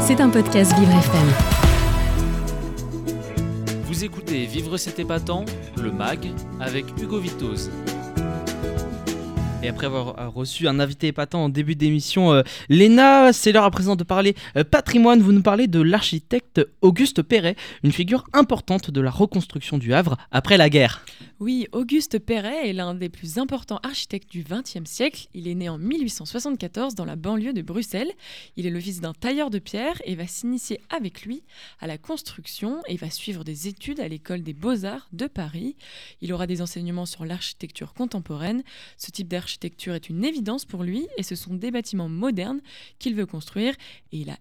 C'est un podcast Vivre FM. Vous écoutez Vivre cet épatant, le MAG, avec Hugo Vitoz. Et après avoir euh, reçu un invité épatant en début d'émission, euh, Léna, c'est l'heure à présent de parler euh, patrimoine. Vous nous parlez de l'architecte Auguste Perret, une figure importante de la reconstruction du Havre après la guerre. Oui, Auguste Perret est l'un des plus importants architectes du XXe siècle. Il est né en 1874 dans la banlieue de Bruxelles. Il est le fils d'un tailleur de pierre et va s'initier avec lui à la construction et va suivre des études à l'école des beaux-arts de Paris. Il aura des enseignements sur l'architecture contemporaine. Ce type d'architecture l'architecture est une évidence pour lui et ce sont des bâtiments modernes qu'il veut construire et il a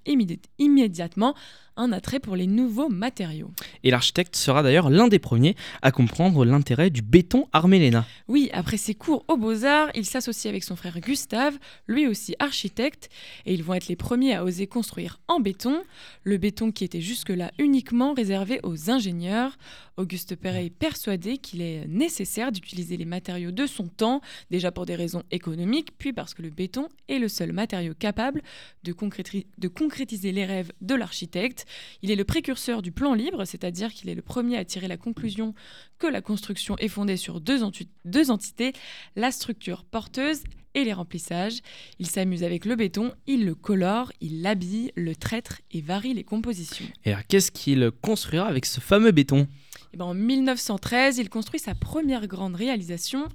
immédiatement un attrait pour les nouveaux matériaux. Et l'architecte sera d'ailleurs l'un des premiers à comprendre l'intérêt du béton arméléna. Oui, après ses cours aux beaux-arts, il s'associe avec son frère Gustave, lui aussi architecte, et ils vont être les premiers à oser construire en béton, le béton qui était jusque-là uniquement réservé aux ingénieurs. Auguste Perret est persuadé qu'il est nécessaire d'utiliser les matériaux de son temps, déjà pour des raisons économiques, puis parce que le béton est le seul matériau capable de concrétiser les rêves de l'architecte. Il est le précurseur du plan libre, c'est-à-dire qu'il est le premier à tirer la conclusion que la construction est fondée sur deux, deux entités, la structure porteuse et les remplissages. Il s'amuse avec le béton, il le colore, il l'habille, le traite et varie les compositions. Et qu'est-ce qu'il construira avec ce fameux béton? Eh ben, En 1913, il construit sa première grande réalisation,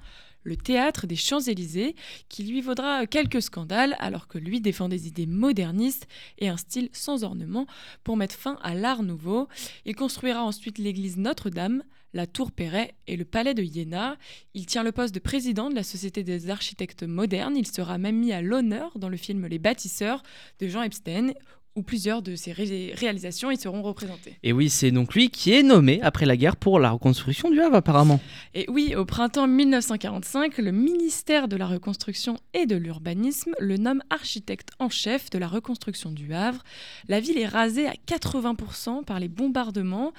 le théâtre des Champs-Élysées, qui lui vaudra quelques scandales alors que lui défend des idées modernistes et un style sans ornement pour mettre fin à l'art nouveau. Il construira ensuite l'église Notre-Dame, la Tour Perret et le palais de Iéna. Il tient le poste de président de la Société des architectes modernes. Il sera même mis à l'honneur dans le film Les bâtisseurs de Jean Epstein, où plusieurs de ses réalisations y seront représentées. Et oui, c'est donc lui qui est nommé après la guerre pour la reconstruction du Havre apparemment. Et oui, au printemps 1945, le ministère de la Reconstruction et de l'Urbanisme le nomme architecte en chef de la reconstruction du Havre. La ville est rasée à 80% par les bombardements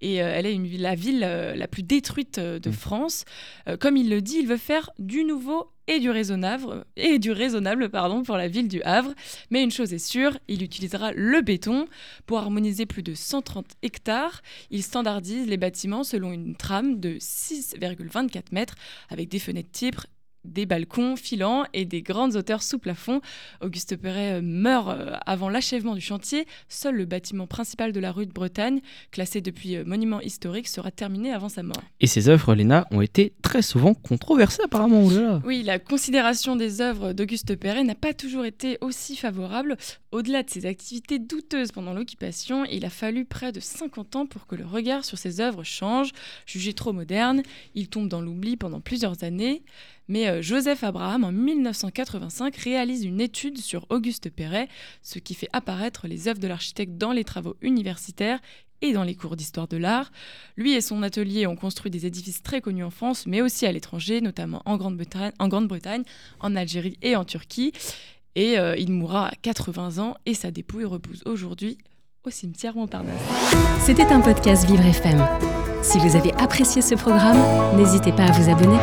et euh, elle est une, la ville euh, la plus détruite euh, de mmh. France. comme il le dit, il veut faire du nouveau et du raisonnable, pardon, pour la ville du Havre. Mais une chose est sûre, il utilisera le béton pour harmoniser plus de 130 hectares. Il standardise les bâtiments selon une trame de 6,24 mètres avec des fenêtres types des balcons filants et des grandes hauteurs sous plafond. Auguste Perret euh, meurt euh, avant l'achèvement du chantier. Seul le bâtiment principal de la rue de Bretagne, classé depuis euh, monument historique, sera terminé avant sa mort. Et ces œuvres, Léna, ont été très souvent controversées apparemment. Oui, la considération des œuvres d'Auguste Perret n'a pas toujours été aussi favorable. Au-delà de ses activités douteuses pendant l'occupation, il a fallu près de 50 ans pour que le regard sur ses œuvres change. Jugé trop moderne, il tombe dans l'oubli pendant plusieurs années. Mais euh, Joseph Abraham, en 1985, réalise une étude sur Auguste Perret, ce qui fait apparaître les œuvres de l'architecte dans les travaux universitaires et dans les cours d'histoire de l'art. Lui et son atelier ont construit des édifices très connus en France, mais aussi à l'étranger, notamment en Grande-Bretagne, en, Algérie et en Turquie. Et euh, il mourra à 80 ans et sa dépouille repose aujourd'hui au cimetière Montparnasse. C'était un podcast Vivre FM. Si vous avez apprécié ce programme, n'hésitez pas à vous abonner.